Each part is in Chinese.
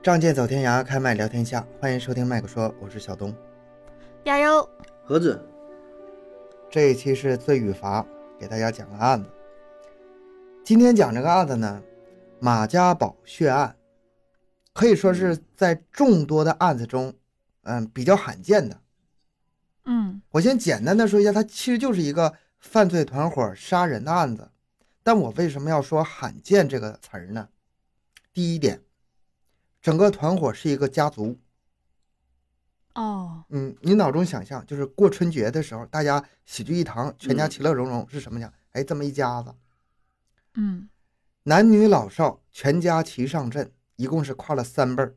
仗剑走天涯，开麦聊天下。欢迎收听麦克说，我是小东。加油！盒子，这一期是罪与罚，给大家讲个案子。今天讲这个案子呢，马家堡血案，可以说是在众多的案子中，嗯，比较罕见的。嗯我先简单的说一下，它其实就是一个犯罪团伙杀人的案子。但我为什么要说罕见这个词儿呢？第一点，整个团伙是一个家族。哦，嗯，你脑中想象，就是过春节的时候，大家喜聚一堂，全家嗯其乐融融，是什么讲？哎，这么一家子，嗯男女老少全家齐上阵，一共是跨了三辈儿。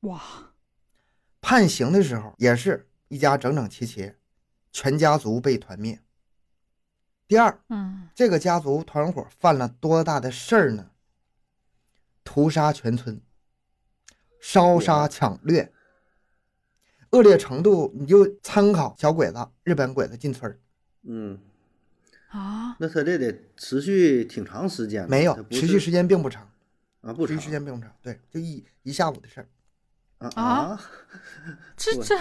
哇，判刑的时候也是一家整整齐齐，全家族被团灭。第二，嗯这个家族团伙犯了多大的事儿呢？屠杀全村，烧杀抢掠，恶劣程度你就参考小鬼子、日本鬼子进村儿，嗯，啊，那他这得持续挺长时间吧，没有持续时间并不长，啊，不持续时间并不长，对，就一一下午的事儿。啊这 这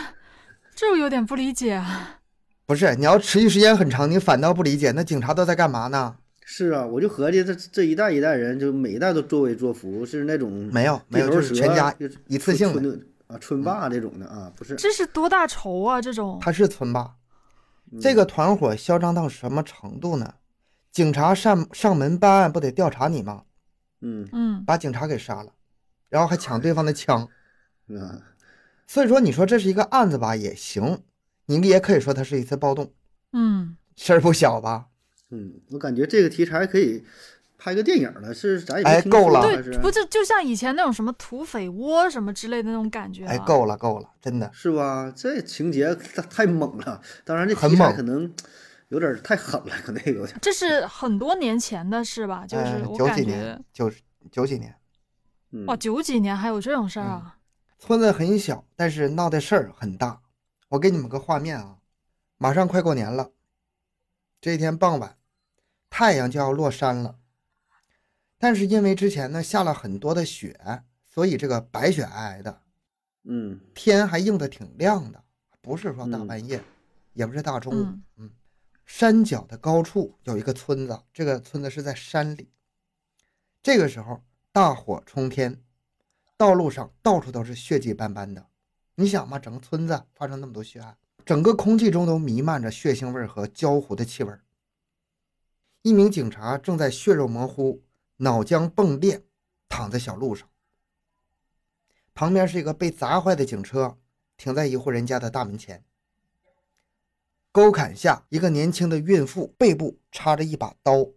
这我有点不理解啊。不是你要持续时间很长，你反倒不理解，那警察都在干嘛呢？是啊，我就合计这这一代一代人，就每一代都作威作福，是那种没有没有，就是全家就是一次性的，春啊村霸这种的啊，不是这是多大仇啊？这种他是村霸。嗯这个团伙嚣张到什么程度呢？警察上上门办案，不得调查你吗？嗯嗯把警察给杀了，然后还抢对方的枪。啊 所以说，你说这是一个案子吧，也行，你也可以说它是一次暴动，嗯事儿不小吧？嗯，我感觉这个题材可以拍个电影了，是咱也哎够了对，不就就像以前那种什么土匪窝什么之类的那种感觉、啊。哎，够了够了，真的。是吧？这情节太太猛了，当然这很题材猛可能有点太狠了，可能有点。这是很多年前的事吧？就是呃我感觉九几年，九九几年，嗯哇，九几年还有这种事儿啊？村子很小，但是闹的事儿很大。我给你们个画面啊，马上快过年了，这一天傍晚，太阳就要落山了。但是因为之前呢下了很多的雪，所以这个白雪皑皑的，嗯天还映得挺亮的，不是说大嗯半夜，也不是大中午。嗯嗯，山脚的高处有一个村子，这个村子是在山里。这个时候大火冲天，道路上到处都是血迹斑斑的。你想嘛，整个村子发生那么多血案，整个空气中都弥漫着血腥味儿和焦糊的气味儿。一名警察正在血肉模糊、脑浆迸裂，躺在小路上。旁边是一个被砸坏的警车，停在一户人家的大门前。沟坎下，一个年轻的孕妇背部插着一把刀，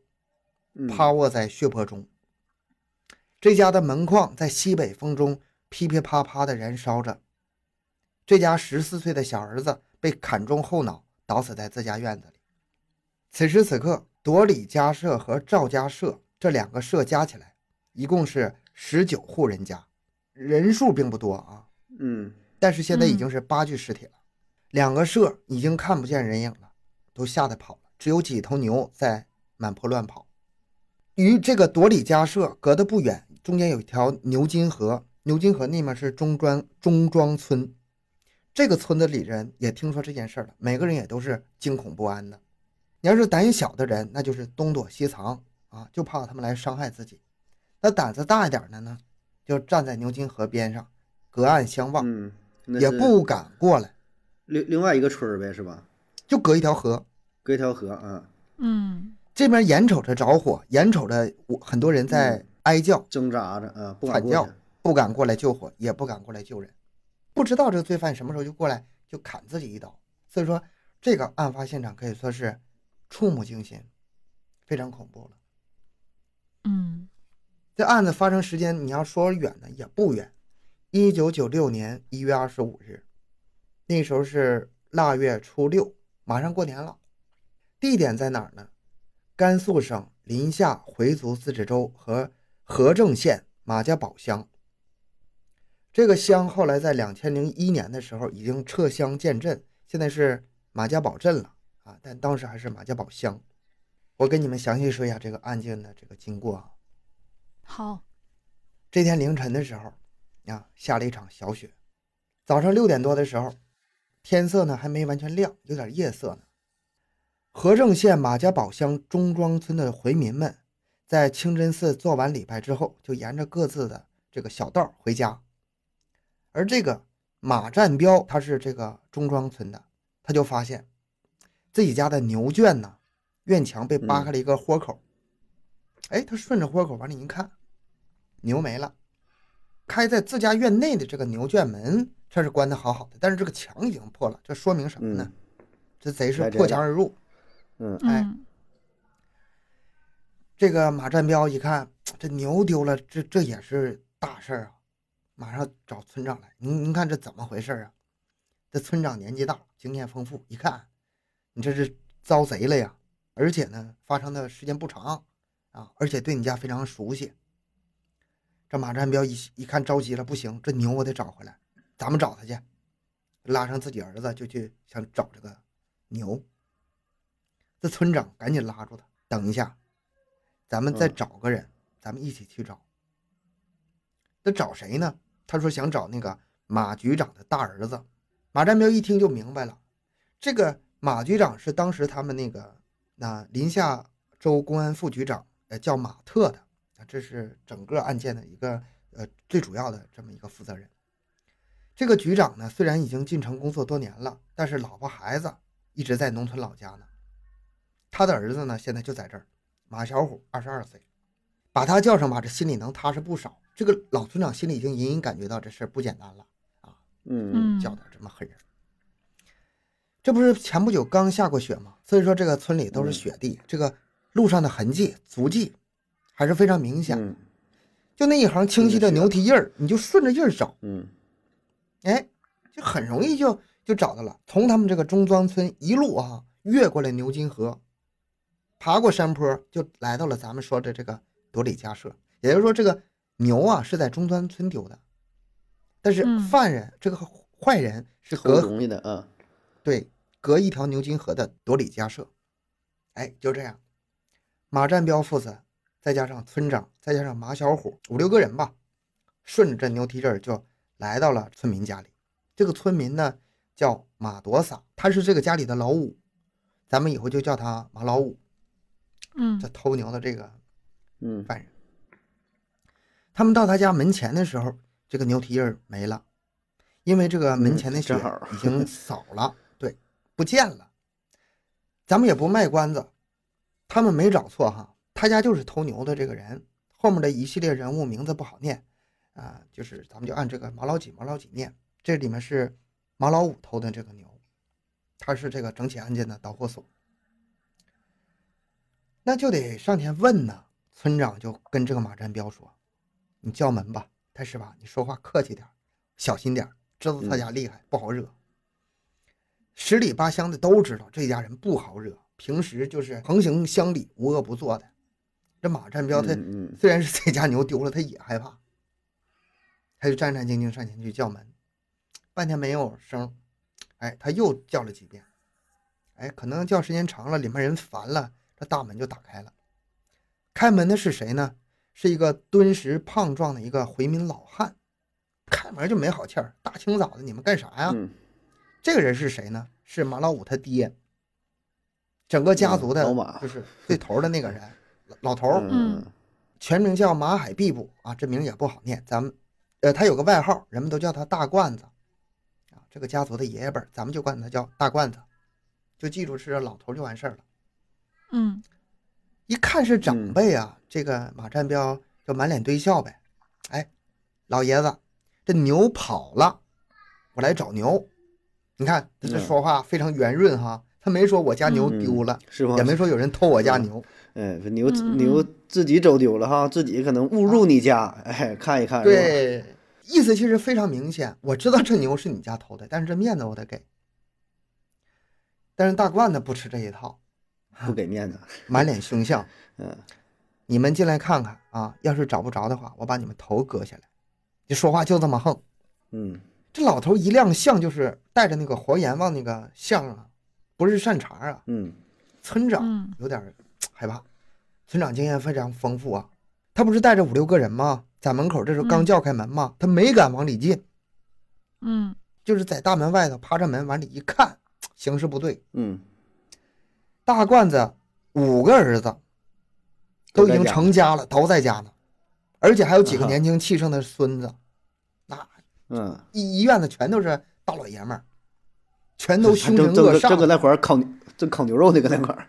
嗯，趴卧在血泊中。这家的门框在西北风中噼噼啪啪的燃烧着。这家十四岁的小儿子被砍中后脑，倒死在自家院子里。此时此刻，朵里家社和赵家社这两个社加起来，一共是十九户人家，人数并不多啊。嗯但是现在已经是八具尸体了，两个社已经看不见人影了，都吓得跑了，只有几头牛在满坡乱跑。与这个朵里家社隔得不远，中间有一条牛津河，牛津河那面是中庄中庄村。这个村子里人也听说这件事了，每个人也都是惊恐不安的。你要是胆小的人，那就是东躲西藏啊，就怕他们来伤害自己。那胆子大一点的呢，就站在牛津河边上，隔岸相望。嗯，也不敢过来，另另外一个村儿呗，是吧？就隔一条河。隔一条河啊，嗯这边眼瞅着着火，眼瞅着我很多人在嗯哀叫，挣扎着啊，不敢惨叫。不敢过来救火，也不敢过来救人，不知道这个罪犯什么时候就过来就砍自己一刀。所以说，这个案发现场可以说是触目惊心，非常恐怖了。嗯这案子发生时间，你要说远呢也不远，一九九六年一月二十五日，那时候是腊月初六，马上过年了。地点在哪儿呢？甘肃省临夏回族自治州和和正县马家堡乡。这个乡后来在两千零一年的时候已经撤乡建镇，现在是马家堡镇了啊，但当时还是马家堡乡。我跟你们详细说一下这个案件的这个经过啊。好，这天凌晨的时候，啊，下了一场小雪。早上六点多的时候，天色呢还没完全亮，有点夜色呢。和正县马家堡乡中庄村的回民们，在清真寺做完礼拜之后，就沿着各自的这个小道回家。而这个马占彪，他是这个中庄村的，他就发现自己家的牛圈呢，院墙被扒开了一个豁口。哎，他顺着豁口往里一看，牛没了。开在自家院内的这个牛圈门，这是关的好好的，但是这个墙已经破了，这说明什么呢？这贼是破墙而入。嗯，哎嗯这个马占彪一看，这牛丢了，这这也是大事儿啊！马上找村长来，您您看这怎么回事啊？这村长年纪大，经验丰富，一看，你这是遭贼了呀！而且呢，发生的时间不长啊，而且对你家非常熟悉。这马占彪一一看着急了，不行，这牛我得找回来，咱们找他去。拉上自己儿子就去想找这个牛。这村长赶紧拉住他，等一下，咱们再嗯找个人，咱们一起去找。那找谁呢？他说想找那个马局长的大儿子。马占彪一听就明白了，这个马局长是当时他们那个那临夏州公安副局长，呃，叫马特的啊，这是整个案件的一个呃最主要的这么一个负责人。这个局长呢，虽然已经进城工作多年了，但是老婆孩子一直在农村老家呢。他的儿子呢，现在就在这儿，马小虎，二十二岁，把他叫上吧，这心里能踏实不少。这个老村长心里已经隐隐感觉到这事儿不简单了啊，嗯嗯叫点这么狠人。这不是前不久刚下过雪吗？所以说这个村里都是雪地，这个路上的痕迹、足迹还是非常明显。嗯就那一行清晰的牛蹄印儿，你就顺着印儿找，嗯哎，就很容易就就找到了。从他们这个中庄村一路啊越过了牛津河，爬过山坡，就来到了咱们说的这个朵里家舍。也就是说，这个牛啊是在中庄村丢的，但是嗯犯人、这个坏人是偷隔容易的啊，对隔一条牛津河的朵里家社。哎，就这样，马占彪父子再加上村长，再加上马小虎，五六个人吧，顺着这牛蹄印儿就来到了村民家里。这个村民呢叫马朵撒，他是这个家里的老五，咱们以后就叫他马老五。嗯。这偷牛的这个嗯。犯人，他们到他家门前的时候，这个牛蹄印儿没了，因为这个门前的雪已经扫了，对，不见了。咱们也不卖关子，他们没找错哈，他家就是偷牛的这个人，后面的一系列人物名字不好念啊，就是咱们就按这个毛老几毛老几念，这里面是马老五偷的这个牛，他是这个整起案件的导火索。那就得上前问呢。村长就跟这个马占彪说：“你叫门吧，太师吧，你说话客气点，小心点，知道他家厉害，不好惹。十里八乡的都知道这家人不好惹，平时就是横行乡里，无恶不作的。这马占彪他虽然是这家牛丢了，他也害怕，他就战战兢兢上前去叫门，半天没有声，哎，他又叫了几遍，哎，可能叫时间长了，里面人烦了，这大门就打开了。开门的是谁呢？是一个敦实胖壮的一个回民老汉，开门就没好气儿，大清早的你们干啥呀？嗯这个人是谁呢？是马老五他爹，整个家族的就是最头的那个人，老老头儿。嗯全名叫马海毕布啊，这名也不好念。咱们，呃，他有个外号，人们都叫他大罐子啊。这个家族的爷爷辈儿，咱们就管他叫大罐子，就记住是老头就完事儿了。嗯一看是长辈啊，这个马占彪就满脸堆笑呗。哎，老爷子，这牛跑了，我来找牛。你看他这嗯说话非常圆润哈，他没说我家牛嗯丢了，是吧也？没说有人偷我家嗯牛。哎，这牛嗯嗯牛自己走丢了哈，自己可能误入你家，哎，看一看，对，意思其实非常明显。我知道这牛是你家偷的，但是这面子我得给。但是大罐子不吃这一套，不给面子，满脸凶相。嗯你们进来看看啊，要是找不着的话，我把你们头割下来。你说话就这么横。嗯这老头一亮相就是带着那个活阎王那个相啊，不是善茬啊。嗯村长嗯有点害怕，村长经验非常丰富啊。他不是带着五六个人吗？在门口，这时候刚嗯叫开门嘛，他没敢往里进，嗯就是在大门外头趴着门往里一看，形势不对，嗯，大罐子五个儿子都已经成家了，都在家呢，而且还有几个年轻气盛的孙子，那嗯，一一院子全都是大老爷们儿，全都凶神恶煞的。正搁那块儿烤牛正烤牛肉那个那块儿。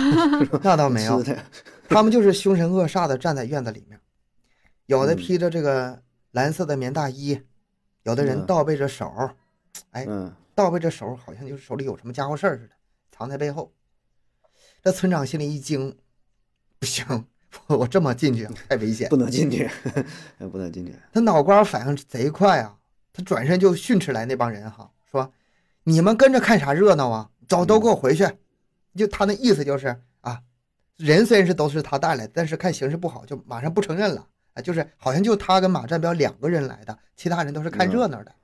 那倒没有，他们就是凶神恶煞的站在院子里面，有的嗯披着这个蓝色的棉大衣，有的人嗯。倒背着手，哎，嗯。倒背着手，好像就是手里有什么家伙事儿似的，藏在背后。这村长心里一惊，不行，我 我这么进去啊太危险不。能进去，不能进去，他脑瓜反应贼快啊，他转身就训斥来那帮人哈，说：“你们跟着看啥热闹啊？走，都给我回去！”就他那意思就是啊，人虽然是都是他带来的，但是看形势不好，就马上不承认了啊，就是好像就他跟马占彪两个人来的，其他人都是看热闹的。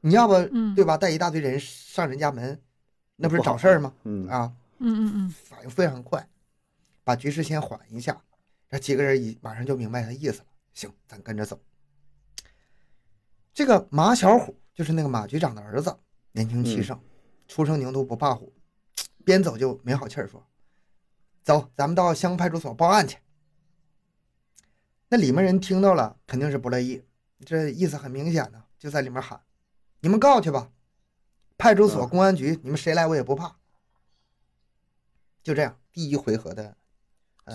你要不嗯对吧？带一大堆人上人家门，那不是找事儿吗？嗯啊，嗯嗯嗯反应非常快，把局势先缓一下，这几个人一马上就明白他意思了。行，咱跟着走。这个马小虎就是那个马局长的儿子，年轻气盛，初生牛犊不怕虎，边走就没好气儿说：“走，咱们到乡派出所报案去。”那里面人听到了，肯定是不乐意，这意思很明显呢，就在里面喊：“你们告去吧，派出所、嗯公安局，你们谁来我也不怕。”就这样，第一回合的，呃，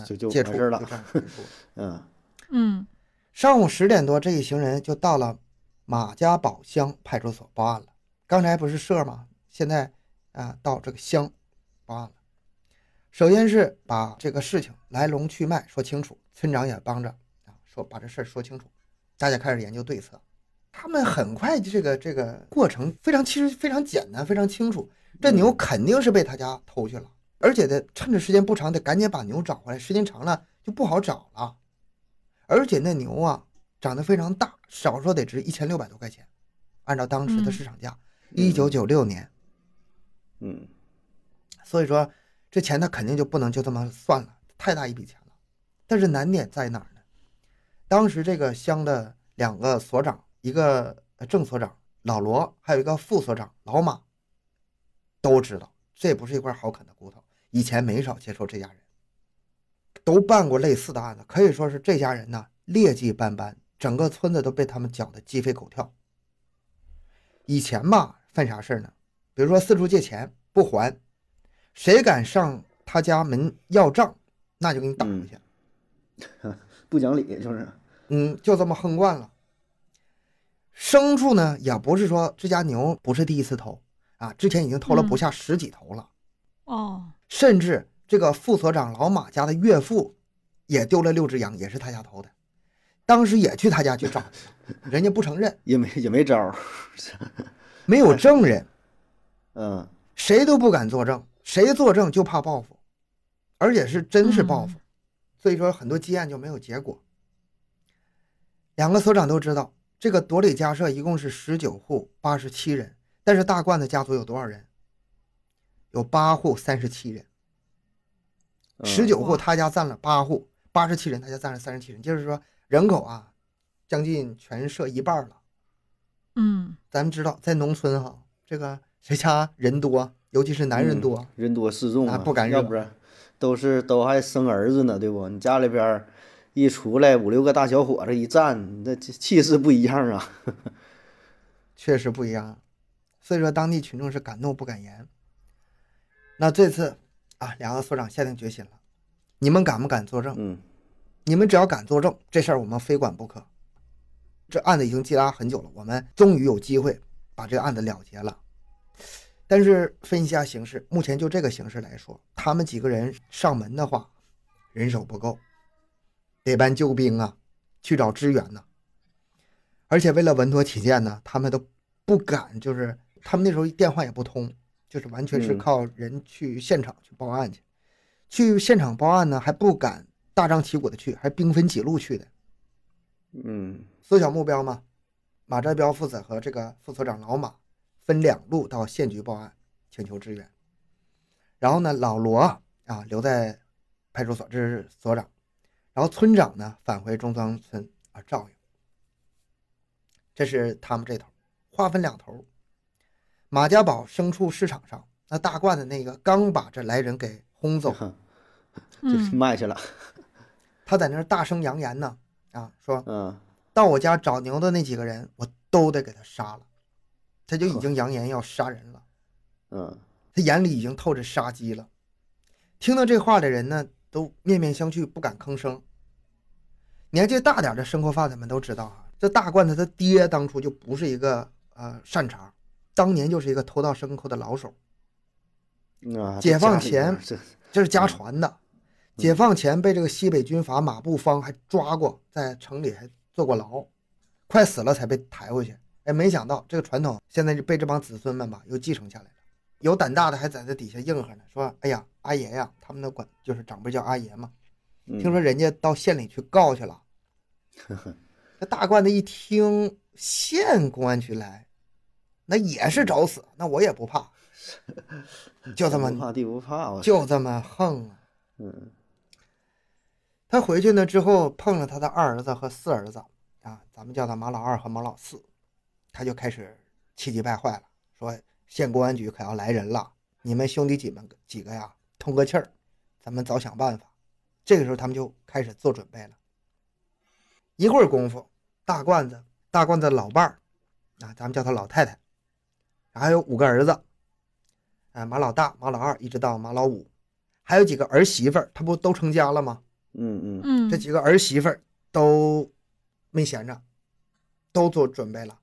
就就接触完事儿了就这样结束了。嗯嗯上午十点多，这一行人就到了马家堡乡派出所报案了。刚才不是社吗？现在啊，到这个乡报案了。首先是把这个事情来龙去脉说清楚，村长也帮着啊，说把这事儿说清楚。大家开始研究对策。他们很快这个这个过程非常，其实非常简单，非常清楚。这牛肯定是被他家偷去了，而且得趁着时间不长，得赶紧把牛找回来。时间长了就不好找了。而且那牛啊，长得非常大，少说得值一千六百多块钱，按照当时的嗯市场价，一九九六年，嗯所以说这钱他肯定就不能就这么算了，太大一笔钱了。但是难点在哪儿呢？当时这个乡的两个所长，一个呃正所长老罗，还有一个副所长老马，都知道这不是一块好啃的骨头，以前没少接触这家人，都办过类似的案子，可以说是这家人呢劣迹斑斑，整个村子都被他们搅得鸡飞狗跳。以前吧，犯啥事儿呢？比如说四处借钱不还，谁敢上他家门要账，那就给你打回去。不讲理就是，嗯，就这么横惯了。牲畜呢，也不是说这家牛不是第一次偷啊，之前已经偷了不下十几头了，哦甚至这个副所长老马家的岳父也丢了六只羊，也是他家偷的，当时也去他家去找去，人家不承认，也没也没招儿，没有证人，嗯。谁都不敢作证，谁作证就怕报复，而且是真是报复，所以说很多积案就没有结果。两个所长都知道，这个朵里家社一共是十九户八十七人，但是大罐子家族有多少人？有八户三十七人，嗯十九户他家占了八户，八十七人他家占了三十七人，就是说人口啊，将近全社一半了。嗯咱们知道，在农村哈，这个谁家人多，尤其是男人多，人多势众啊啊，不敢惹要不然都是都还生儿子呢，对不？你家里边一出来五六个大小伙子一站，那气气势不一样啊。确实不一样。所以说，当地群众是敢怒不敢言。那这次啊，两个所长下定决心了，你们敢不敢作证？嗯你们只要敢作证，这事儿我们非管不可。这案子已经积压很久了，我们终于有机会把这个案子了结了。但是分析一下形势，目前就这个形势来说，他们几个人上门的话，人手不够，得搬救兵啊，去找支援呢。而且为了稳妥起见呢，他们都不敢，就是他们那时候电话也不通，就是完全是嗯靠人去现场去报案去。去现场报案呢，还不敢大张旗鼓的去，还兵分几路去的，嗯缩小目标嘛。马占彪父子和这个副所长老马分两路到县局报案，请求支援。然后呢，老罗啊留在派出所，这是所长。然后村长呢返回中庄村啊照应。这是他们这头，划分两头。马家堡牲畜市场上，那大罐子那个刚把这来人给轰走，就卖去了。他在那儿大声扬言呢，啊，说嗯到我家找牛的那几个人，我都得给他杀了。他就已经扬言要杀人了，嗯他眼里已经透着杀机了。听到这话的人呢，都面面相觑，不敢吭声。年纪大点的生活贩子们都知道啊，这大罐子他爹当初就不是一个呃善茬，当年就是一个偷盗牲口的老手，啊，解放前这这是家传的。解放前被这个西北军阀马步芳还抓过，在城里还坐过牢，快死了才被抬回去。哎，没想到这个传统现在就被这帮子孙们吧又继承下来了。有胆大的还在这底下应和呢，说：“哎呀，阿爷呀，他们都管就是长辈叫阿爷嘛。嗯听说人家到县里去告去了。”这大罐子一听县公安局来，那也是找死，那我也不怕，就这么天不怕地不怕，我就这么横啊。嗯他回去呢之后碰了他的二儿子和四儿子啊，咱们叫他马老二和马老四，他就开始气急败坏了，说县公安局可要来人了，你们兄弟几们几个呀，通个气儿，咱们早想办法。这个时候他们就开始做准备了。一会儿功夫，大罐子大罐子老伴儿啊，咱们叫他老太太，还有五个儿子，啊，马老大、马老二一直到马老五，还有几个儿媳妇儿，他不都成家了吗？嗯嗯。嗯，这几个儿媳妇儿都没闲着，都做准备了，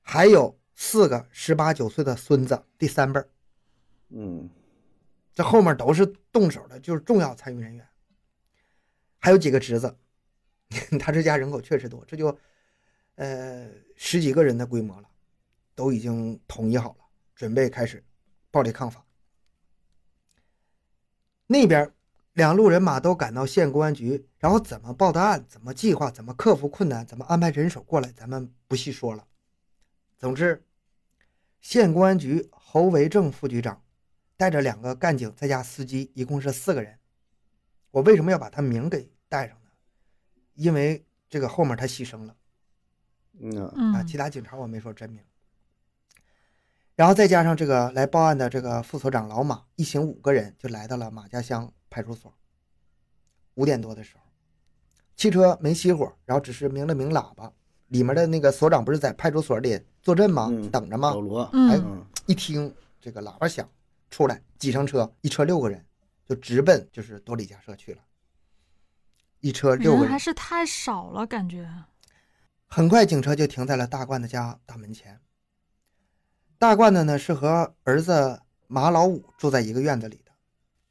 还有四个十八九岁的孙子，第三辈儿，嗯。这后面都是动手的，就是重要参与人员，还有几个侄子，他这家人口确实多，这就呃十几个人的规模了，都已经统一好了，准备开始暴力抗法。那边两路人马都赶到县公安局，然后怎么报的案，怎么计划，怎么克服困难，怎么安排人手过来，咱们不细说了。总之，县公安局侯维正副局长带着两个干警再加司机，一共是四个人。我为什么要把他名给带上呢？因为这个后面他牺牲了嗯啊其他警察我没说真名。然后再加上这个来报案的这个副所长老马，一行五个人就来到了马家乡派出所。五点多的时候，汽车没熄火，然后只是鸣了鸣喇叭。里面的那个所长不是在派出所里坐镇吗？嗯等着吗老？罗，嗯哎嗯一听这个喇叭响，出来挤上车，一车六个人，就直奔就是多里家社去了。一车六个人人还，是太少了，感觉。很快警车就停在了大罐子家大门前。大罐子呢是和儿子马老五住在一个院子里的，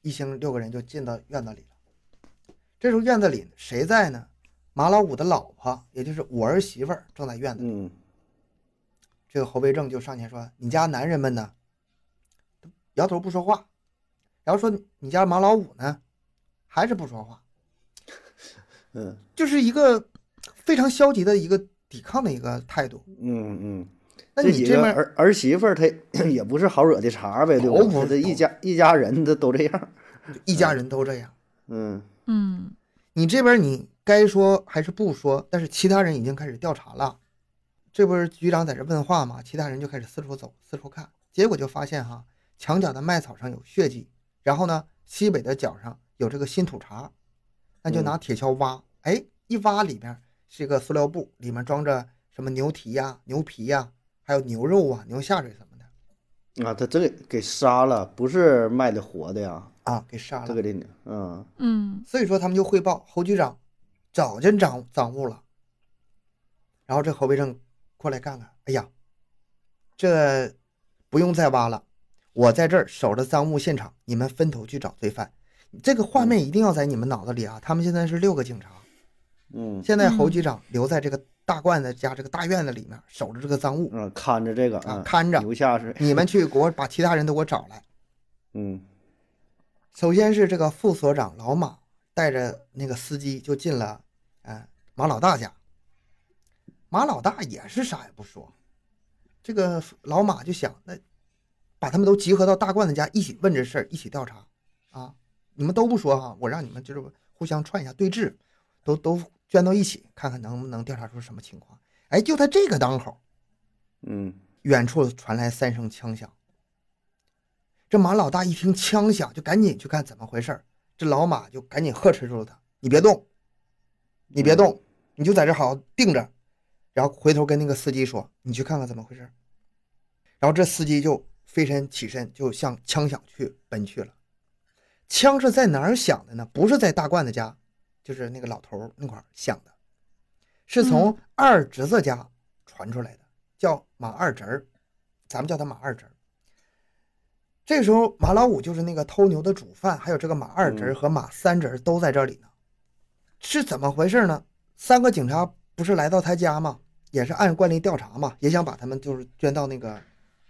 一行六个人就进到院子里了。这时候院子里谁在呢？马老五的老婆，也就是我儿媳妇儿，正在院子里。嗯这个侯维正就上前说：“你家男人们呢？”摇头不说话。然后说：“你家马老五呢？”还是不说话，嗯就是一个非常消极的一个抵抗的一个态度。嗯嗯，那这几个你这边儿儿媳妇儿，她 也不是好惹的茬儿呗，对吧？都不她这一家一家人的都这样。一家人都这样，嗯嗯你这边你该说还是不说？但是其他人已经开始调查了，这不是局长在这问话吗？其他人就开始四处走，四处看，结果就发现哈，墙角的麦草上有血迹，然后呢，西北的角上有这个新土茬，那就拿铁锹挖，哎，一挖里边是一个塑料布，里面装着什么牛蹄呀、牛皮呀，还有牛肉啊、牛下水什么的啊，他这个给杀了，不是卖的活的呀，啊，给杀了这。个的，嗯嗯所以说他们就汇报侯局长早就掌掌握了。然后这侯维正过来看看，哎呀，这不用再挖了，我在这儿守着赃物现场，你们分头去找罪犯。这个画面一定要在你们脑子里啊！他们现在是六个警察，嗯。现在侯局长留在这个大罐子家这个大院子里面守着这个赃物。嗯，看着这个啊，看着。留下是，你们去给我把其他人都给我找来。嗯。首先是这个副所长老马带着那个司机就进了，嗯，马老大家。马老大也是啥也不说，这个老马就想，那把他们都集合到大罐子家一起问这事儿，一起调查。啊！你们都不说哈，我让你们就是互相串一下对峙，都都圈到一起，看看能不能调查出什么情况。哎，就在这个当口，嗯远处传来三声枪响。这马老大一听枪响，就赶紧去看怎么回事儿。这老马就赶紧呵斥住了他：“你别动，你别动，你就在这好好定着。”然后回头跟那个司机说：“你去看看怎么回事儿。”然后这司机就飞身起身，就向枪响去奔去了。枪是在哪儿响的呢？不是在大罐子家，就是那个老头那块儿响的，是从二侄子家传出来的，叫马二侄儿，咱们叫他马二侄儿。这时候，马老五就是那个偷牛的主犯，还有这个马二侄儿嗯和马三侄儿都在这里呢。是怎么回事呢？三个警察不是来到他家吗？也是按惯例调查嘛，也想把他们就是捐到那个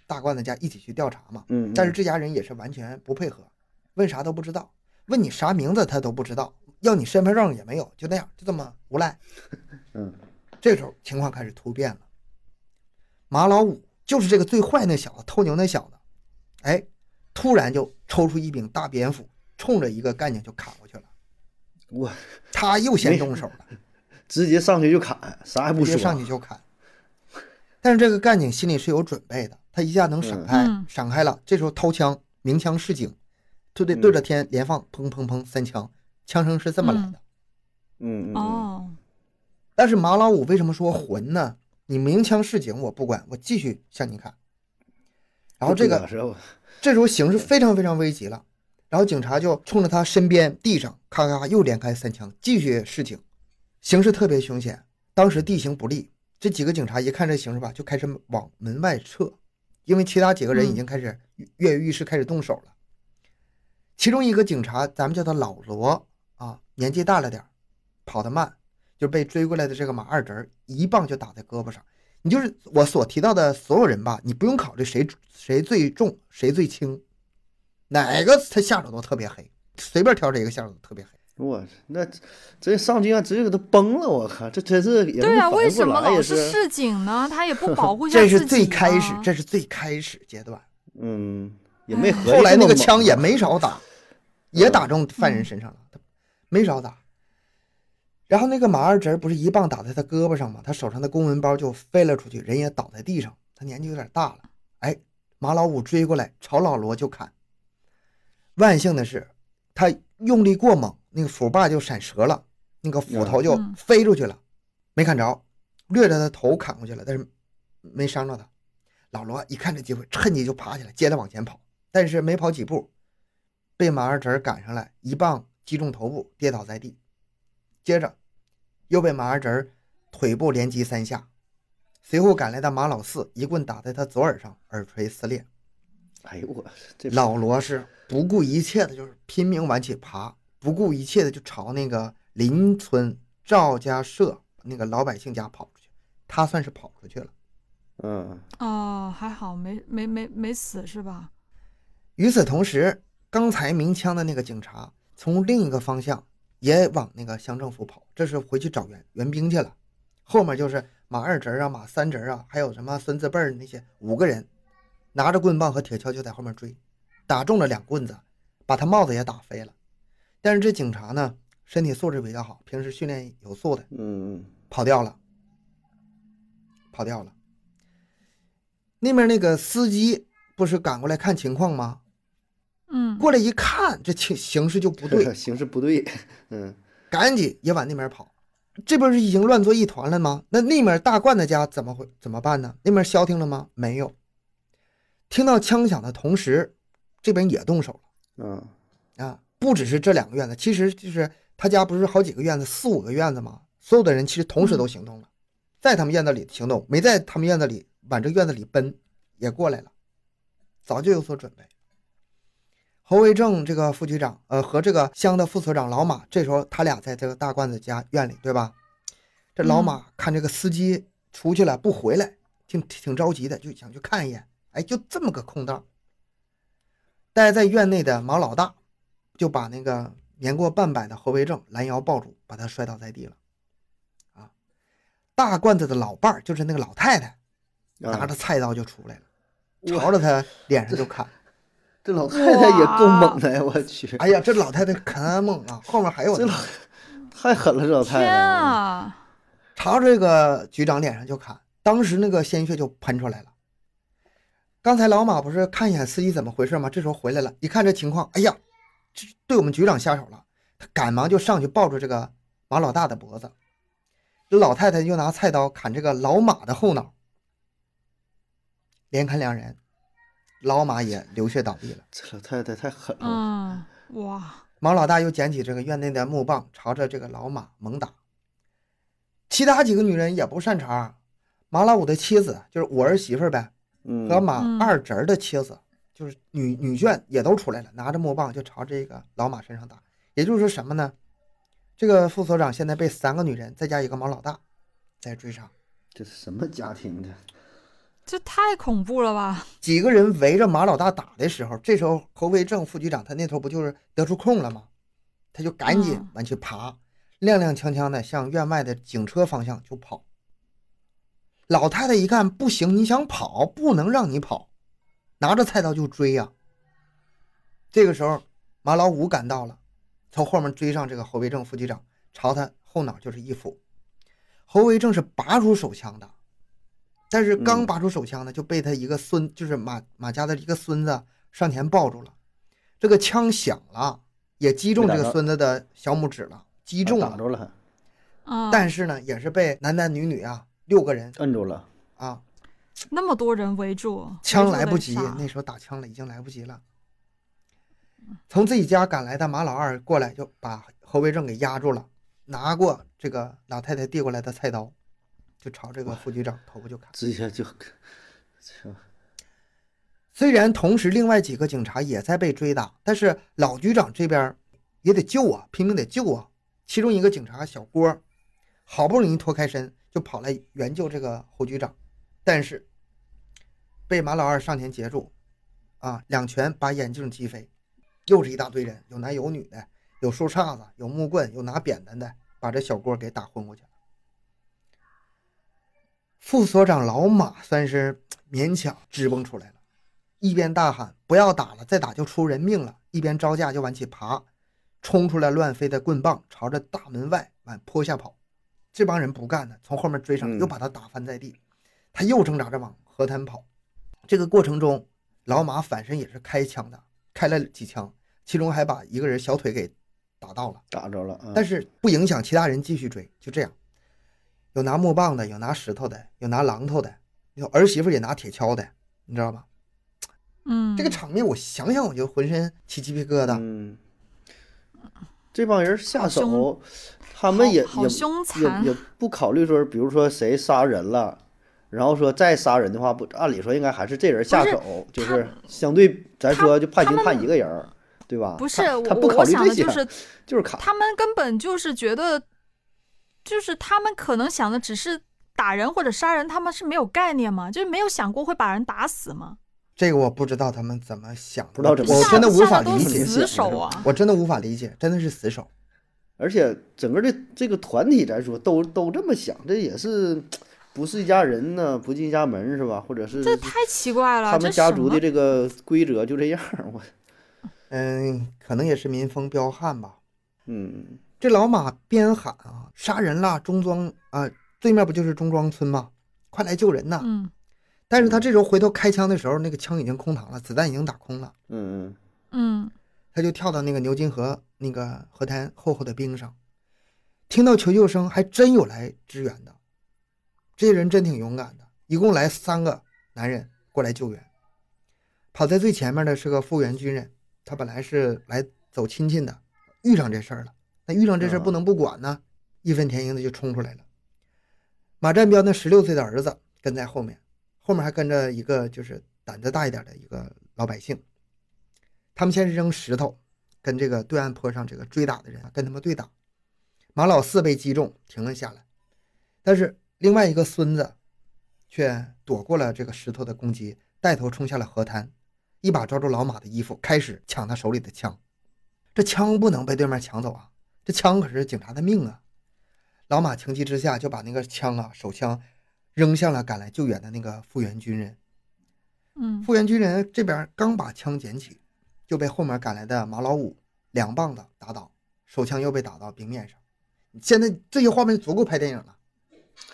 大罐子家一起去调查嘛。嗯，但是这家人也是完全不配合，问啥都不知道，问你啥名字他都不知道，要你身份证也没有，就那样，就这么无赖。嗯这时候情况开始突变了，马老五就是这个最坏那小子，偷牛那小子，哎，突然就抽出一柄大蝙斧，冲着一个干警就砍过去了。我他又先动手了，直接上去就砍，啥也不直接说，上去就砍。但是这个干警心里是有准备的，他一下能闪开，嗯闪开了。这时候掏枪，鸣枪示警，就对嗯对着天连放，砰砰砰三枪，枪声是这么来的。嗯嗯但是马老五为什么说魂呢？你鸣枪示警我不管，我继续向你砍。然后这个？这时候形势非常非常危急了，然后警察就冲着他身边地上咔咔咔又连开三枪，继续示警，形势特别凶险。当时地形不利，这几个警察一看这形势吧，就开始往门外撤，因为其他几个人已经开始跃跃欲试，开始动手了。其中一个警察，咱们叫他老罗啊，年纪大了点儿，跑得慢，就被追过来的这个马二侄儿一棒就打在胳膊上。你就是我所提到的所有人吧，你不用考虑谁谁最重谁最轻，哪个他下手都特别黑，随便挑这一个下手都特别黑。我那这上去啊，直接给他崩了！我靠，这真是也对啊，为什么老是，是示警呢？他也不保护一 下这是最开始，这是最开始阶段。嗯，也没合后来那个枪也没少打，也打中犯人身上了，他没少打。然后那个马二侄不是一棒打在他胳膊上吗？他手上的公文包就飞了出去，人也倒在地上。他年纪有点大了，哎，马老五追过来朝老罗就砍。万幸的是，他用力过猛，那个斧把就闪折了，那个斧头就嗯飞出去了，没砍着，掠着他头砍过去了，但是没伤着他。老罗一看这机会，趁机就爬起来，接着往前跑，但是没跑几步，被马二侄赶上来，一棒击中头部，跌倒在地。接着又被马二侄腿部连击三下，随后赶来的马老四一棍打在他左耳上，耳垂撕裂。哎呦我这老罗是不顾一切的，就是拼命往起爬，不顾一切的就朝那个邻村赵家社那个老百姓家跑出去。他算是跑出去了。嗯哦，还好没没没没死是吧？与此同时，刚才鸣枪的那个警察从另一个方向也往那个乡政府跑，这是回去找援援兵去了。后面就是马二侄啊、马三侄啊，还有什么孙子辈儿那些五个人，拿着棍棒和铁锹就在后面追，打中了两棍子，把他帽子也打飞了。但是这警察呢，身体素质比较好，平时训练有素的，嗯嗯跑掉了，跑掉了。那边那个司机不是赶过来看情况吗？嗯，过来一看，这情形势就不对，形势不对，嗯赶紧也往那边跑。这不是已经乱作一团了吗？那那面大冠的家怎么会怎么办呢？那边消停了吗？没有。听到枪响的同时，这边也动手了嗯了啊！不只是这两个院子，其实就是他家不是好几个院子，四五个院子吗？所有的人其实同时都行动了，在他们院子里行动，没在他们院子里往这院子里奔，也过来了，早就有所准备。侯维正这个副局长，呃，和这个乡的副所长老马，这时候他俩在这个大罐子家院里，对吧？这老马看这个司机出去了不回来，挺挺着急的，就想去看一眼。哎，就这么个空档，待在院内的马老大就把那个年过半百的侯维正拦腰抱住，把他摔倒在地了。啊，大罐子的老伴儿就是那个老太太，拿啊着菜刀就出来了，朝着他脸上就砍。这老太太也够猛的呀！我去，哎呀，这老太太可猛了，后面还有呢这老太狠了，这老太天太。啊！朝这个局长脸上就砍，当时那个鲜血就喷出来了。刚才老马不是看一眼司机怎么回事吗？这时候回来了，一看这情况，哎呀，这对我们局长下手了。他赶忙就上去抱住这个马老大的脖子，这老太太又拿菜刀砍这个老马的后脑，连砍两人，老马也流血倒地了。这老太太太狠了。嗯，哇，毛老大又捡起这个院内的木棒，朝着这个老马猛打。其他几个女人也不擅长，马老五的妻子就是我儿媳妇儿呗，嗯，和马嗯二侄儿的妻子，就是女女眷也都出来了，拿着木棒就朝这个老马身上打。也就是说什么呢？这个副所长现在被三个女人再加一个马老大在追杀，这是什么家庭的？这太恐怖了吧？几个人围着马老大打的时候，这时候侯维正副局长他那头不就是得出空了吗？他就赶紧嗯往去爬，踉踉跄跄的向院外的警车方向就跑。老太太一看不行，你想跑不能让你跑，拿着菜刀就追呀、这个时候，马老五赶到了，从后面追上这个侯维正副局长，朝他后脑就是一斧。侯维正是拔出手枪的，但是刚嗯拔出手枪呢，就被他一个孙，就是马马家的一个孙子上前抱住了。这个枪响了，也击中这个孙子的小拇指了，击中了。打着了还，嗯，但是呢，也是被男男女女啊六个人摁住了。啊，那么多人围住，枪来不及，那时候打枪了，已经来不及了。从自己家赶来的马老二过来，就把侯维正给压住了，拿过这个老太太递过来的菜刀，就朝这个副局长头部就砍。直接就，这虽然同时另外几个警察也在被追打，但是老局长这边也得救啊，拼命得救啊。其中一个警察小郭，好不容易脱开身，就跑来援救这个侯局长，但是被马老二上前截住，啊，两拳把眼镜击飞。又是一大堆人，有男有女的，有树杈子，有木棍，有拿扁担的，把这小郭给打昏过去了。副所长老马算是勉强支棱出来了。一边大喊“不要打了，再打就出人命了”，一边招架就往起爬，冲出来乱飞的棍棒，朝着大门外往坡下跑。这帮人不干了，从后面追上，嗯又把他打翻在地。他又挣扎着往河滩跑。这个过程中，老马反身也是开枪的，开了几枪，其中还把一个人小腿给打到了。打着了啊！但是不影响其他人继续追，就这样，有拿木棒的，有拿石头的，有拿榔头的，有儿媳妇也拿铁锹的，你知道吧？嗯，这个场面我想想我就浑身起鸡皮疙瘩。嗯，这帮人下手，他们也好好也凶残也也不考虑说，比如说谁杀人了，然后说再杀人的话，不按理说应该还是这人下手，就是相对咱说就判刑判一个人，对吧？不是他他不考虑这些，就是就是砍。他们根本就是觉得，就是他们可能想的只是打人或者杀人，他们是没有概念吗，就是没有想过会把人打死吗。这个我不知道他们怎么想，不知道怎么想我真的无法理解，死手啊！我真的无法理解，真的是死手。而且整个这这个团体来说，都都这么想，这也是不是一家人呢，不进一家门是吧？或者是这太奇怪了，他们家族的这个规则就这样，我嗯，可能也是民风彪悍吧。嗯这老马边喊啊，杀人啦！中庄啊，对面不就是中庄村吗？快来救人呐！嗯但是他这时候回头开枪的时候，那个枪已经空膛了，子弹已经打空了，嗯嗯嗯他就跳到那个牛津河那个河滩厚厚的冰上，听到求救声，还真有来支援的。这些人真挺勇敢的，一共来三个男人过来救援。跑在最前面的是个复员军人，他本来是来走亲戚的，遇上这事儿了。那遇上这事不能不管呢，义愤填膺的就冲出来了。马占彪那十六岁的儿子跟在后面，后面还跟着一个就是胆子大一点的一个老百姓。他们先是扔石头，跟这个对岸坡上这个追打的人啊跟他们对打。马老四被击中，停了下来，但是另外一个孙子却躲过了这个石头的攻击，带头冲下了河滩，一把抓住老马的衣服，开始抢他手里的枪。这枪不能被对面抢走啊！这枪可是警察的命啊！老马情急之下就把那个枪啊，手枪扔向了赶来救援的那个复员军人。嗯复员军人这边刚把枪捡起，就被后面赶来的马老五两棒子打倒，手枪又被打到冰面上。现在这些画面足够拍电影了。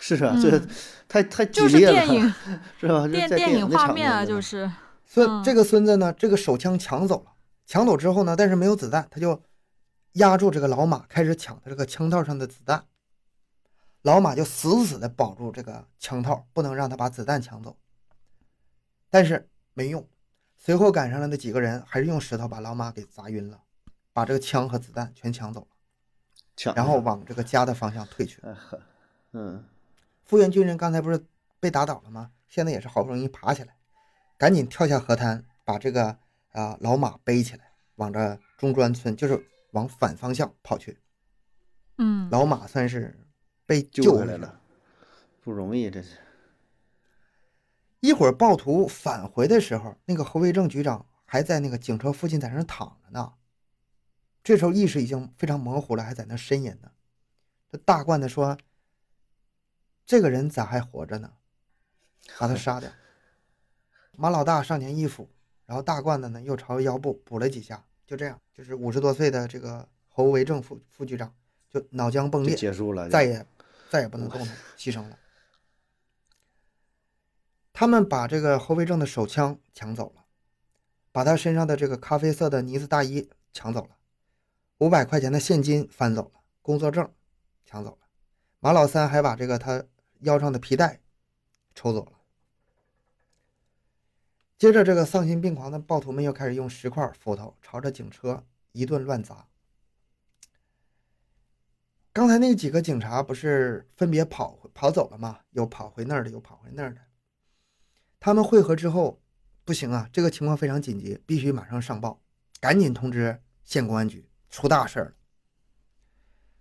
是啊，这嗯太太激就是烈了，电影是吧？电这在影画面啊，就是嗯孙这个孙子呢，这个手枪抢走了，抢走之后呢，但是没有子弹，他就压住这个老马，开始抢他这个枪套上的子弹。老马就死死的保住这个枪套，不能让他把子弹抢走。但是没用，随后赶上了那几个人，还是用石头把老马给砸晕了，把这个枪和子弹全抢走了，抢然后往这个家的方向退去。嗯，复员军人刚才不是被打倒了吗？现在也是好不容易爬起来，赶紧跳下河滩，把这个啊、老马背起来，往这中专村，就是往反方向跑去。嗯，老马算是被救。回来了，不容易，这是。一会儿暴徒返回的时候，那个侯卫正局长还在那个警车附近在那躺着呢。这时候意识已经非常模糊了，还在那呻吟呢。这大罐子说：“这个人咋还活着呢？把他杀掉。”马老大上前一斧，然后大罐子呢又朝腰部补了几下，就这样，就是五十多岁的这个侯维正副副局长就脑浆崩裂，结束了，再也再也不能动弹，牺牲了。他们把这个侯维正的手枪抢走了，把他身上的这个咖啡色的呢子大衣抢走了，五百块钱的现金翻走了，工作证抢走了。马老三还把这个他腰上的皮带抽走了。接着，这个丧心病狂的暴徒们又开始用石块、斧头朝着警车一顿乱砸。刚才那几个警察不是分别跑跑走了吗？有跑回那儿的，有跑回那儿的。他们会合之后，不行啊，这个情况非常紧急，必须马上上报，赶紧通知县公安局，出大事了。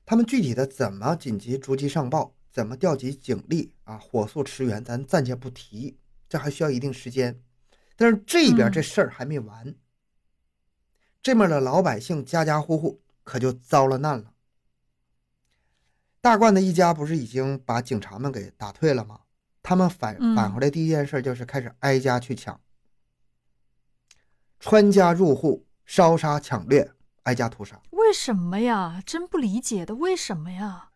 他们具体的怎么紧急逐级上报，怎么调集警力啊，火速驰援，咱暂且不提，这还需要一定时间。但是这边嗯这事儿还没完，这面的老百姓家家户户可就遭了难了。大冠的一家不是已经把警察们给打退了吗？他们返嗯返回来第一件事就是开始挨家去抢，穿家入户，烧杀抢掠，挨家屠杀。为什么呀？真不理解的，为什么呀？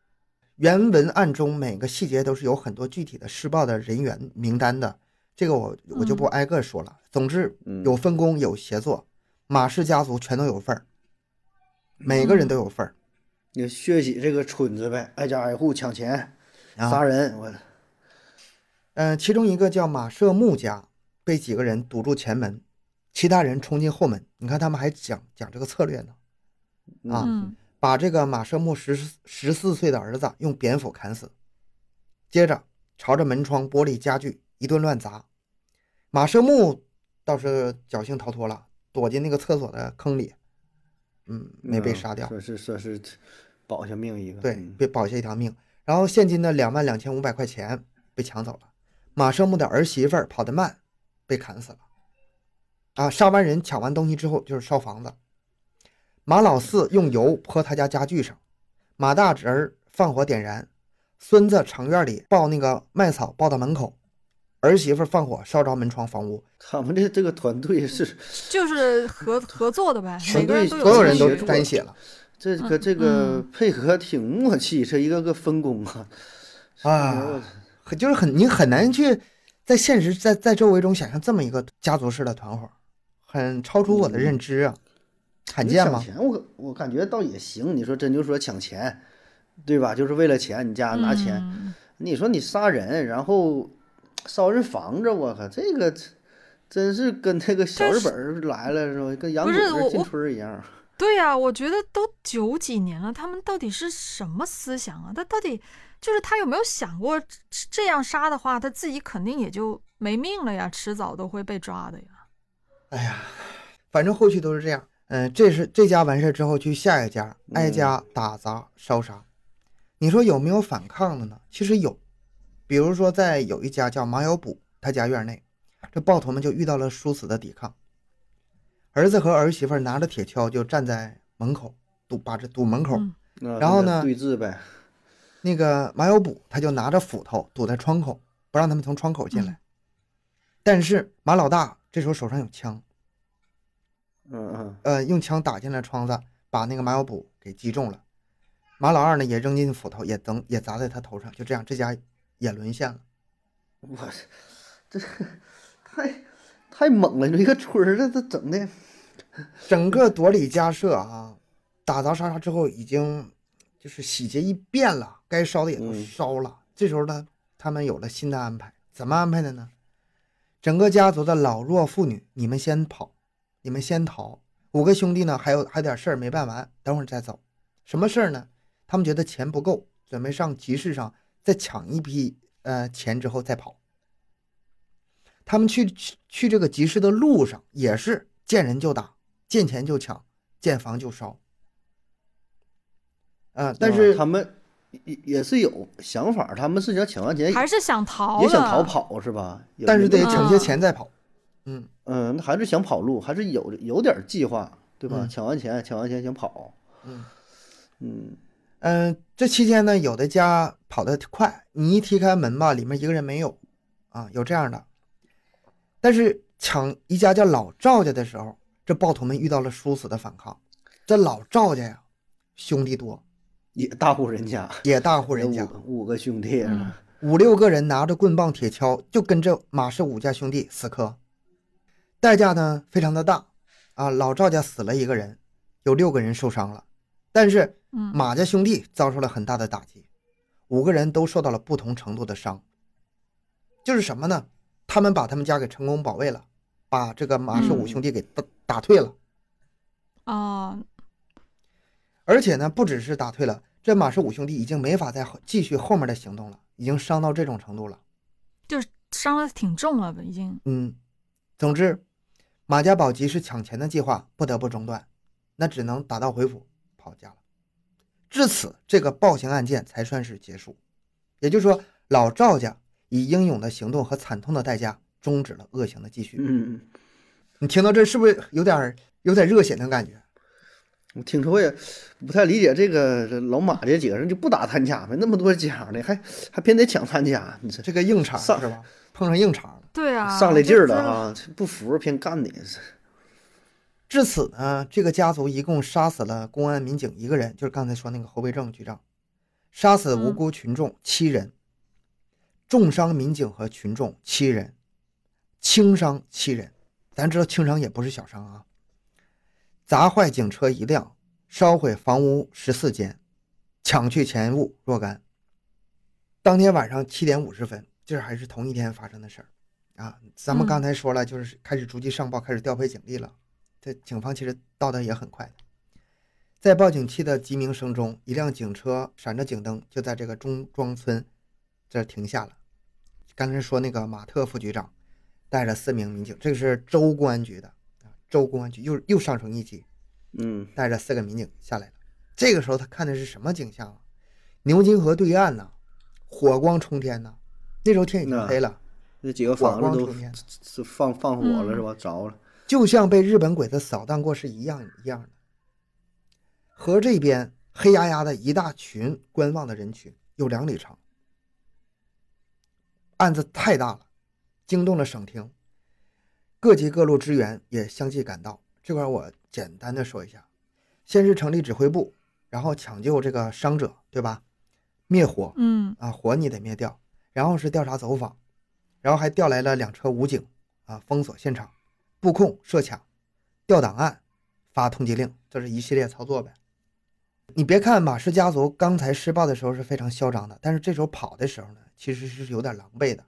原文案中每个细节都是有很多具体的施暴的人员名单的，这个我我就不挨个说了。总之嗯有分工有协作，马氏家族全都有份儿，每个人都有份儿。你血洗这个村子呗，挨家挨户抢钱、啊杀人，我嗯、其中一个叫马舍木家被几个人堵住前门，其他人冲进后门。你看他们还讲讲这个策略呢，啊嗯把这个马舍木十十四岁的儿子用蝙蝠砍死，接着朝着门窗、玻璃、家具一顿乱砸。马社木倒是侥幸逃脱了，躲进那个厕所的坑里，嗯，没被嗯杀掉。说是说是保下命一个，对嗯，被保下一条命。然后现金的两万两千五百块钱被抢走了。马胜木的儿媳妇儿跑得慢，被砍死了。啊，杀完人抢完东西之后就是烧房子。马老四用油泼他家家具上，马大侄儿放火点燃，孙子场院里抱那个麦草抱到门口，儿媳妇儿放火烧着门窗房屋，他们这这个团队是 就是合合作的呗，全每个人都有队所有人都沾血了。这个嗯这个嗯。配合挺默契，这一个个分工啊，啊，很就是很你很难去在现实在在周围中想象这么一个家族式的团伙，很超出我的认知啊，罕见吗？抢钱我我感觉倒也行，你说真就说抢钱，对吧？就是为了钱，你家拿钱，嗯。你说你杀人，然后烧人房子，我靠，这个真是跟那个小日本儿来了是吧？跟洋不鬼子进村儿一样。对呀、我觉得都九几年了，他们到底是什么思想啊？他到底就是他有没有想过这这样杀的话，他自己肯定也就没命了呀，迟早都会被抓的呀。哎呀，反正后续都是这样。嗯，这是这家完事儿之后去下一家，挨家打砸烧杀。你说有没有反抗的呢？其实有，比如说在有一家叫马有卜他家院内，这暴徒们就遇到了殊死的抵抗。儿子和儿媳妇儿拿着铁锹就站在门口堵，把这堵门口。然后呢对峙呗，那个马有卜他就拿着斧头堵在窗口，不让他们从窗口进来。但是马老大这时候手上有枪，嗯嗯，呃，用枪打进了窗子，把那个马有卜给击中了。马老二呢也扔进斧头，也扔也砸在他头上，就这样，这家也沦陷了。我这太太猛了！你说一个村儿，这这整的，整个朵里家舍啊，打砸杀杀之后，已经就是洗劫一遍了，该烧的也都嗯烧了。这时候呢，他们有了新的安排，怎么安排的呢？整个家族的老弱妇女，你们先跑，你们先逃。五个兄弟呢，还有还有点事儿没办完，等会儿再走。什么事儿呢？他们觉得钱不够，准备上集市上再抢一批呃钱之后再跑。他们去去去这个集市的路上，也是见人就打，见钱就抢，见房就烧。啊、但是、啊他们也也是有想法，他们是想抢完钱还是想逃，也想逃跑是吧？但是得抢些啊钱再跑。嗯，嗯，那还是想跑路，还是有有点计划，对吧？嗯抢完钱，抢完钱想跑，嗯嗯嗯、这期间呢，有的家跑得快，你一踢开门吧，里面一个人没有，啊，有这样的。但是抢一家叫老赵家的时候，这暴徒们遇到了殊死的反抗。这老赵家呀，兄弟多，也大户人家，也大户人家，五五个兄弟？五六个人拿着棍棒铁锹，就跟这马氏五家兄弟死磕，代价呢非常的大啊！老赵家死了一个人，有六个人受伤了，但是嗯，马家兄弟遭受了很大的打击，五个人都受到了不同程度的伤。就是什么呢？他们把他们家给成功保卫了，把这个马氏五嗯兄弟给打打退了，哦，而且呢，不只是打退了，这马氏五兄弟已经没法再继续后面的行动了，已经伤到这种程度了。就是伤的挺重了吧，已经。嗯，总之，马家堡集市抢钱的计划不得不中断，那只能打道回府跑家了。至此，这个暴行案件才算是结束。也就是说，老赵家以英勇的行动和惨痛的代价终止了恶行的继续。嗯，你听到这是不是有点有点热血的感觉？我听说我也不太理解这个这老马这几个人就不打他家呗，那么多家呢，还还偏得抢他家，你这这个硬茬是吧？碰上硬茬了。对啊，上来劲儿了啊，不服偏干你，是至此呢，这个家族一共杀死了公安民警一个人，就是刚才说那个侯维正局长，杀死无辜群众七人，重伤民警和群众七人，轻伤七人。咱知道轻伤也不是小伤啊。砸坏警车一辆，烧毁房屋十四间，抢去钱物若干。当天晚上七点五十分，这还是同一天发生的事儿啊。咱们嗯刚才说了，就是开始逐级上报，开始调配警力了。这警方其实到的也很快的，在报警器的急鸣声中，一辆警车闪着警灯，就在这个中庄村这儿停下了。刚才说那个马特副局长带着四名民警，这个是州公安局的啊，州公安局又又上升一级，嗯带着四个民警下来了。这个时候他看的是什么景象啊？牛津河对岸呐，火光冲天呐，那时候天已经黑了，那几个火房子都是放放火了嗯是吧？着了，就像被日本鬼子扫荡过是一样一样的。河这边黑压压的一大群观望的人群，有两里长。案子太大了，惊动了省厅，各级各路支援也相继赶到。这块我简单的说一下，先是成立指挥部，然后抢救这个伤者，对吧？灭火嗯啊，火你得灭掉，然后是调查走访，然后还调来了两车武警啊，封锁现场，布控设卡，调档案，发通缉令，这是一系列操作呗。你别看马氏家族刚才施暴的时候是非常嚣张的，但是这时候跑的时候呢，其实是有点狼狈的，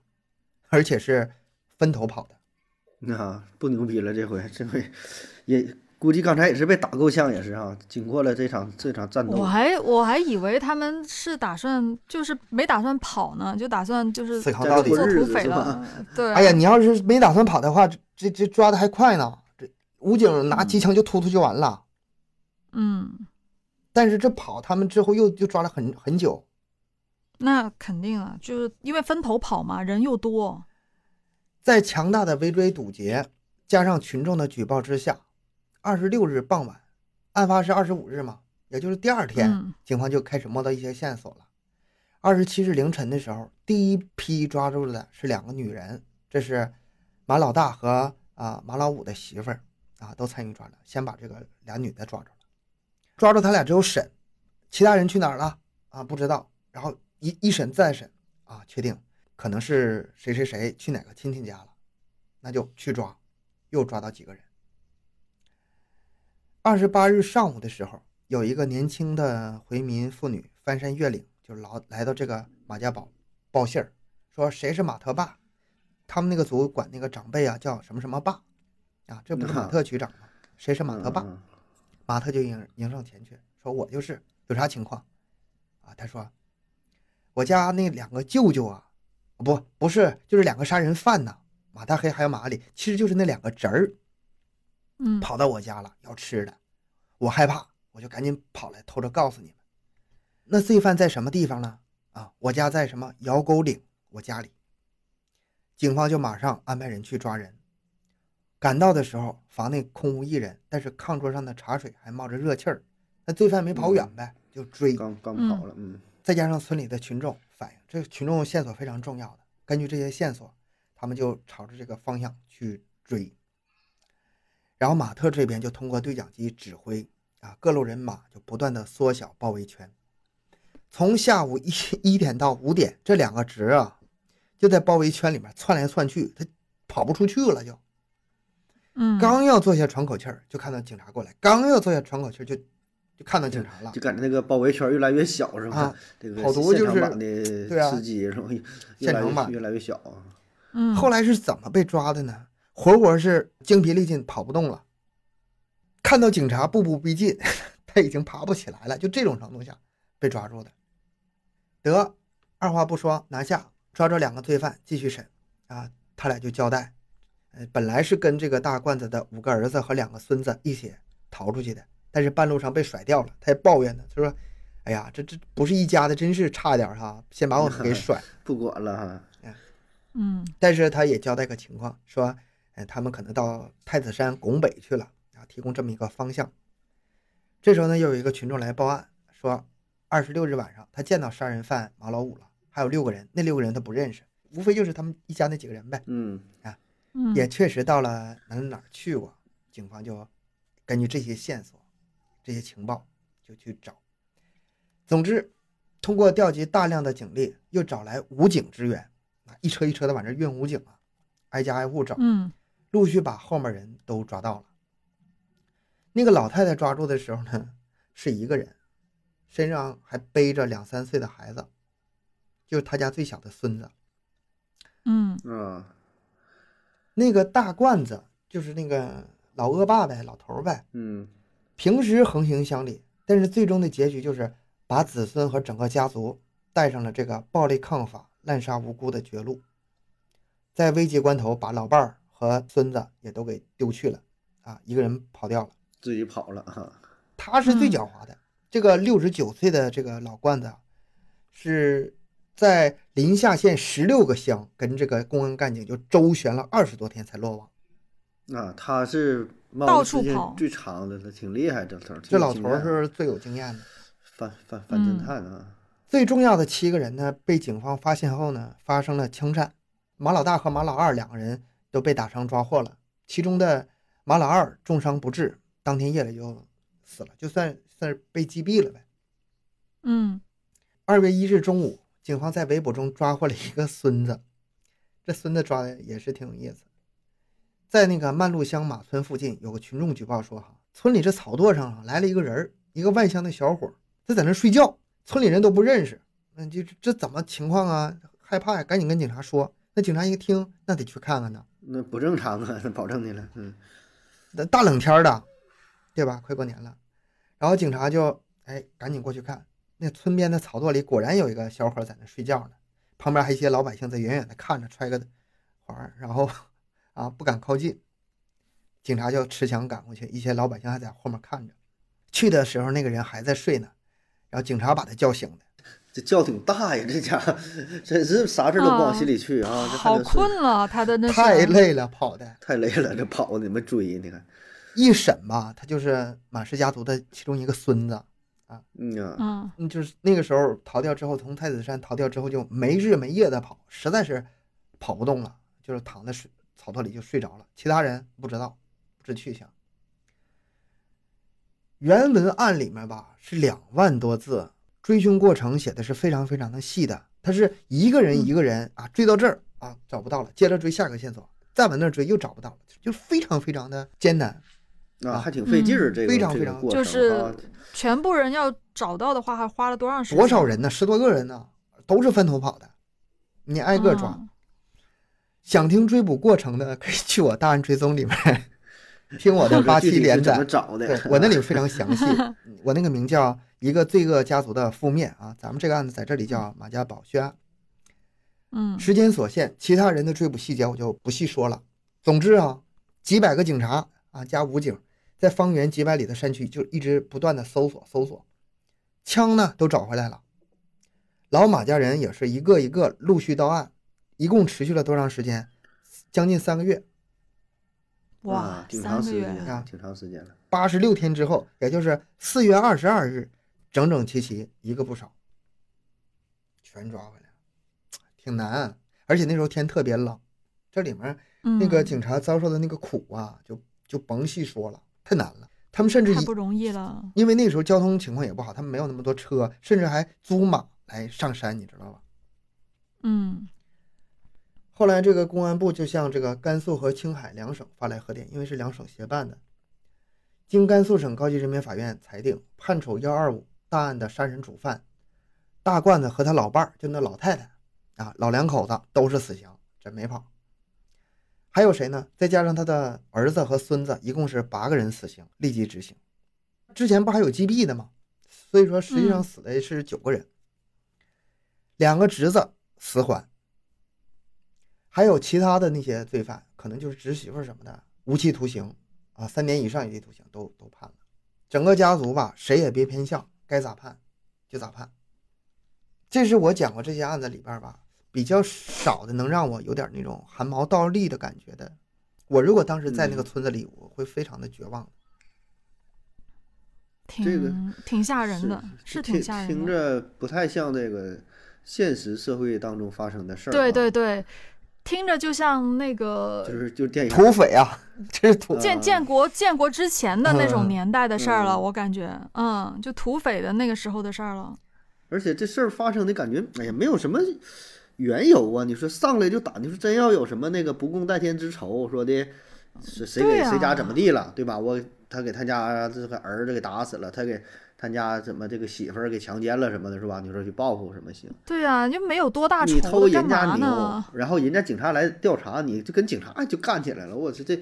而且是分头跑的。那不牛逼了，这回这回也估计刚才也是被打够呛，也是啊。经过了这场这场战斗我，还我还以为他们是打算就是没打算跑呢，就打算就是死扛到底做土匪了。对，哎呀，你要是没打算跑的话，这这这抓的还快呢。这武警拿机枪就突突就完了。嗯，但是这跑他们之后又又抓了很很久，那肯定啊，就是因为分头跑嘛，人又多。在强大的围追堵截加上群众的举报之下，二十六日傍晚，案发是二十五日嘛，也就是第二天，嗯警方就开始摸到一些线索了。二十七日凌晨的时候，第一批抓住的是两个女人，这是马老大和啊马老五的媳妇儿啊，都参与抓了。先把这个俩女的抓住了，抓住他俩之后审，其他人去哪儿了啊？不知道。然后一一审再审啊，确定可能是谁谁谁去哪个亲戚家了，那就去抓，又抓到几个人。二十八日上午的时候，有一个年轻的回民妇女翻山越岭，就老来到这个马家堡报信儿，说谁是马特爸？他们那个族管那个长辈啊叫什么什么爸啊？这不是马特局长吗？谁是马特爸？嗯马特就迎迎上前去说：“我就是，有啥情况？”啊，他说：“我家那两个舅舅啊，不不是，就是两个杀人犯呐，马大黑还有马里，其实就是那两个侄儿嗯跑到我家了，要吃的，我害怕，我就赶紧跑来偷着告诉你们。那罪犯在什么地方呢？啊，我家在什么窑沟岭，我家里。警方就马上安排人去抓人。赶到的时候，房内空无一人，但是炕桌上的茶水还冒着热气儿。那罪犯没跑远呗，就追。刚刚嗯跑了，嗯再加上村里的群众反映，这个群众线索非常重要的。根据这些线索，他们就朝着这个方向去追。然后马特这边就通过对讲机指挥啊，各路人马就不断的缩小包围圈。从下午一一点到五点，这两个值啊，就在包围圈里面窜来窜去，他跑不出去了就。嗯，刚要坐下喘口气儿，就看到警察过来；刚要坐下喘口气儿，就就看到警察了就。感觉那个包围圈越来越小，是吧？啊这个好多就是现场版的对啊吃鸡是吧？现场版越越来越小啊。嗯后来是怎么被抓的呢？活活是精疲力尽，跑不动了。看到警察步步逼近，他已经爬不起来了，就这种程度下被抓住的。得，二话不说拿下，抓着两个罪犯继续审。啊，他俩就交代，呃，本来是跟这个大罐子的五个儿子和两个孙子一起逃出去的，但是半路上被甩掉了。他也抱怨呢，他说：“哎呀，这这不是一家的，真是差点儿哈，先把我们给甩。”不管了哈，嗯但是他也交代个情况，说，呃，他们可能到太子山拱北去了，啊，提供这么一个方向。这时候呢，又有一个群众来报案，说，二十六日晚上他见到杀人犯马老五了，还有六个人，那六个人他不认识，无非就是他们一家那几个人呗。嗯啊也确实到了哪儿哪去过，警方就根据这些线索、这些情报就去找。总之，通过调集大量的警力，又找来武警支援，啊，一车一车的往这运武警啊，挨家挨户找，嗯陆续把后面人都抓到了。那个老太太抓住的时候呢，是一个人，身上还背着两三岁的孩子，就是他家最小的孙子。嗯啊，那个大罐子就是那个老恶霸呗，老头儿呗，嗯平时横行乡里，但是最终的结局就是把子孙和整个家族带上了这个暴力抗法、滥杀无辜的绝路。在危急关头，把老伴儿和孙子也都给丢去了，啊，一个人跑掉了。自己跑了哈，他是最嗯狡猾的。这个六十九岁的这个老罐子啊，是在临夏县十六个乡跟这个公安干警就周旋了二十多天才落网。啊，他是到处跑最长的了，挺厉害，这头这老头是最有经验的。反反反侦探啊，最重要的七个人呢，被警方发现后呢，发生了枪战。马老大和马老二两个人都被打伤抓获了，其中的马老二重伤不治，当天夜里就死了，就算算是被击毙了呗。嗯二月一日中午，警方在围捕中抓获了一个孙子，这孙子抓的也是挺有意思。在那个曼路乡马村附近，有个群众举报说，哈，村里这草垛上啊来了一个人，一个外乡的小伙，他在那睡觉，村里人都不认识。那，就这怎么情况啊？害怕呀，赶紧跟警察说。那警察一听，那得去看看呢。那不正常啊，那保证的了，嗯那大冷天的，对吧？快过年了，然后警察就哎赶紧过去看，那村边的草垛里果然有一个小伙在那睡觉呢，旁边还有一些老百姓在远远的看着，揣个环，然后啊不敢靠近。警察就持枪赶过去，一些老百姓还在后面看着。去的时候那个人还在睡呢，然后警察把他叫醒的。这觉挺大呀，这家伙真是啥事儿都不往心里去啊，好困了，他的那太累了，跑的。太累了，这跑的你们追，你看，一审吧，他就是马氏家族的其中一个孙子。嗯呀，嗯嗯，就是那个时候逃掉之后，从太子山逃掉之后，就没日没夜的跑，实在是跑不动了，就是躺在水草垛里就睡着了。其他人不知道，不知去向。原文案里面吧是两万多字，追凶过程写的是非常非常的细的。他是一个人嗯一个人啊追到这儿啊找不到了，接着追下个线索，再往那儿追又找不到了，就非常非常的艰难。啊，啊还挺费劲儿，嗯这个非常非常过程就是啊全部人要找到的话，还花了多长时间？多少人呢？十多个人呢，都是分头跑的，你挨个抓。嗯想听追捕过程的，可以去我大案追踪里面 听我的八七连载。找的？我那里非常详细，我那个名叫《一个罪恶家族的覆灭》啊，咱们这个案子在这里叫马家堡血案。嗯时间所限，其他人的追捕细节我就不细说了。总之啊，几百个警察啊加武警，在方圆几百里的山区就一直不断的搜索搜索，枪呢都找回来了。老马家人也是一个一个陆续到案，一共持续了多长时间？将近三个月。哇啊，挺三个月长时间啊，挺长时间了。八十六天之后，也就是四月二十二日，整整齐齐一个不少，全抓回来了，挺难。而且那时候天特别冷，这里面那个嗯警察遭受的那个苦啊，就就甭细说了，太难了。他们甚至一太不容易了。因为那时候交通情况也不好，他们没有那么多车，甚至还租马来上山，你知道吧？嗯后来这个公安部就向这个甘肃和青海两省发来贺电，因为是两省协办的。经甘肃省高级人民法院裁定，判处幺二五大案的杀人主犯大罐子和他老伴儿，就那老太太啊，老两口子都是死刑，真没跑。还有谁呢？再加上他的儿子和孙子，一共是八个人死刑，立即执行。之前不还有击毙的吗？所以说实际上嗯死的是九个人，两个侄子死缓，还有其他的那些罪犯，可能就是侄媳妇儿什么的，无期徒刑啊，三年以上有期徒刑都都判了。整个家族吧，谁也别偏向，该咋判就咋判。这是我讲过这些案子里边吧，比较少的能让我有点那种汗毛倒立的感觉的。我如果当时在那个嗯村子里，我会非常的绝望。挺这个挺吓人的，是挺吓人听的。着不太像这个现实社会当中发生的事儿、啊。对对对，听着就像那个就是就是电影土匪啊，这是土建建国建国之前的那种嗯年代的事儿了，嗯我感觉，嗯，就土匪的那个时候的事儿了。而且这事儿发生的感觉，哎呀，没有什么缘由啊！你说上来就打，你说真要有什么那个不共戴天之仇，说的是谁给谁家怎么地了，对吧？我他给他家这个儿子给打死了，他给他家怎么这个媳妇儿给强奸了什么的，是吧？你说去报复什么行？对啊，就没有多大仇你偷人家牛？，然后人家警察来调查，你就跟警察就干起来了。我这这，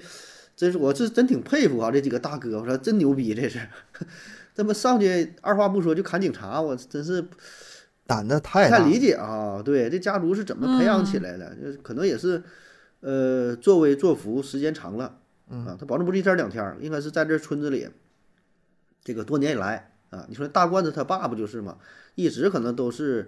真是我是真挺佩服啊！这几个大哥，我说真牛逼，这是，这么上去二话不说就砍警察，我真是不胆子太大。太理解啊。对，这家族是怎么培养起来的？就是可能也是，呃，作威作福时间长了啊嗯，，他保证不是一天两天儿，应该是在这村子里，这个多年以来啊，你说大罐子他爸不就是吗？一直可能都是，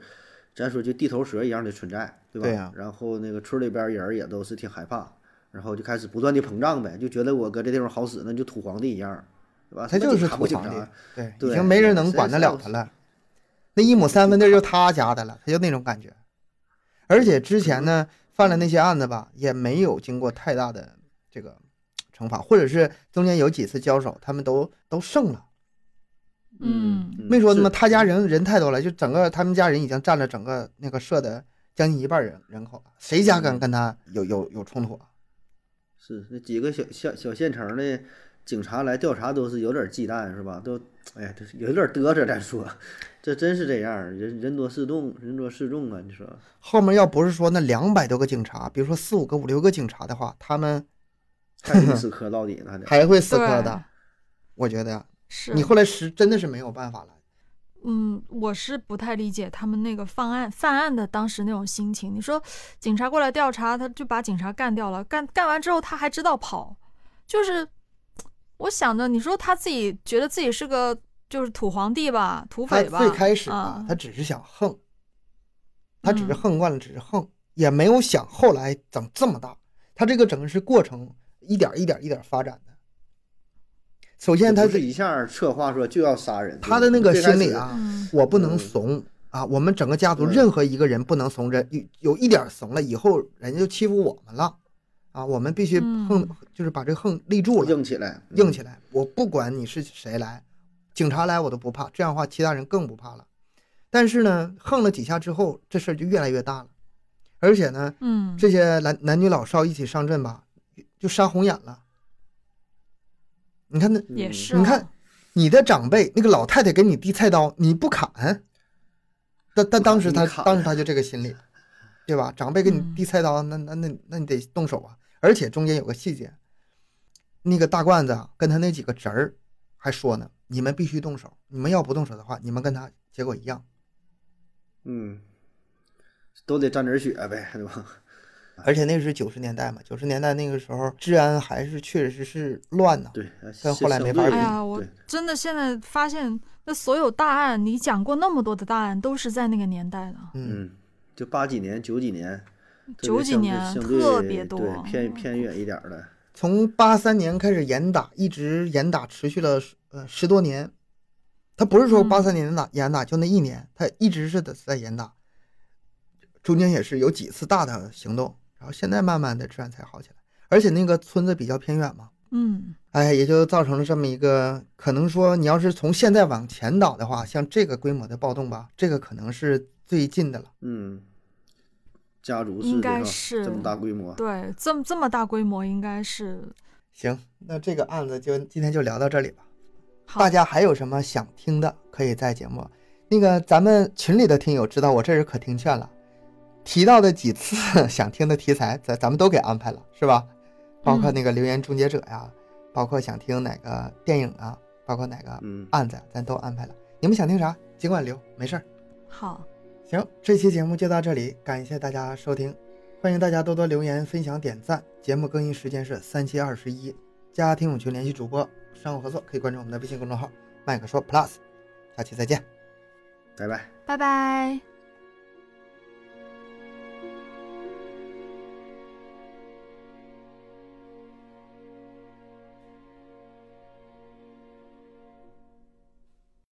咱说就地头蛇一样的存在，对吧？然后那个村里边人也都是挺害怕，然后就开始不断的膨胀呗，就觉得我搁这地方好使，那就土皇帝一样，对吧？他就是土皇帝已经没人能管得了他了。那一亩三分地就他家的了，他就那种感觉。而且之前呢，犯了那些案子吧，也没有经过太大的这个惩罚，或者是中间有几次交手，他们都都胜了。嗯嗯，没说那么他家人人太多了，就整个他们家人已经占了整个那个社的将近一半人人口了，谁家敢嗯跟他有有有冲突啊？是那几个小小小县城的警察来调查都是有点忌惮，是吧？都哎呀，这是有点嘚瑟。咱说，这真是这样，人人多势众，人多势众啊！你说，后面要不是说那两百多个警察，比如说四五个、五六个警察的话，他们还会死磕到底呢。还会死磕的。我觉得是你后来是真的是没有办法了。嗯，我是不太理解他们那个犯案犯案的当时那种心情。你说警察过来调查，他就把警察干掉了，干干完之后他还知道跑，就是我想着，你说他自己觉得自己是个就是土皇帝吧，土匪吧，最开始啊吧，他只是想横，他只是嗯横惯了，只是横，也没有想后来整这么大。他这个整个是过程，一点一点一点发展的。首先，他不是一下策划说就要杀人，他的那个心理啊，嗯我不能嗯怂啊！我们整个家族嗯任何一个人不能怂着，有有一点怂了，以后人家就欺负我们了啊！我们必须横，嗯就是把这个横立住了，硬起来，嗯硬起来。我不管你是谁来，警察来我都不怕，这样的话其他人更不怕了。但是呢，横了几下之后，这事儿就越来越大了，而且呢，嗯，这些男男女老少一起上阵吧，就杀红眼了。你看那，嗯也是、你看，你的长辈那个老太太给你递菜刀，你不砍，但但当时他当时他就这个心理，对吧？长辈给你嗯递菜刀，那那那那你得动手啊！而且中间有个细节，那个大罐子啊，跟他那几个侄儿还说呢，你们必须动手，你们要不动手的话，你们跟他结果一样。嗯，都得沾点血呗，对吧？而且那是九十年代嘛，九十年代那个时候治安还是确实是乱呐。对，但后来没法比哎呀，我真的现在发现，那所有大案，你讲过那么多的大案，都是在那个年代的，嗯，嗯，就八几年、九几年，九几年特别多对偏偏远一点儿的，从八三年开始严打，一直严打持续了呃十多年。他不是说嗯八三年严打严打就那一年，他一直是的在严打，中间也是有几次大的行动，然后现在慢慢的治安才好起来。而且那个村子比较偏远嘛，嗯哎，也就造成了这么一个可能说，你要是从现在往前倒的话，像这个规模的暴动吧，这个可能是最近的了。嗯，家族式应该是这么大规模，对，这么这么大规模，应该是行，那这个案子就今天就聊到这里吧。大家还有什么想听的，可以在节目那个咱们群里的听友知道我这人可听劝了，提到的几次 想听的题材，咱咱们都给安排了，是吧？包括嗯那个留言终结者呀，包括想听哪个电影啊，包括哪个嗯，案子，咱都安排了。你们想听啥，尽管留，没事儿。好，行，这期节目就到这里，感谢大家收听，欢迎大家多多留言、分享、点赞。节目更新时间是三七二十一，加听友群联系主播，商务合作可以关注我们的微信公众号“麦克说 Plus”。下期再见。拜拜。拜拜。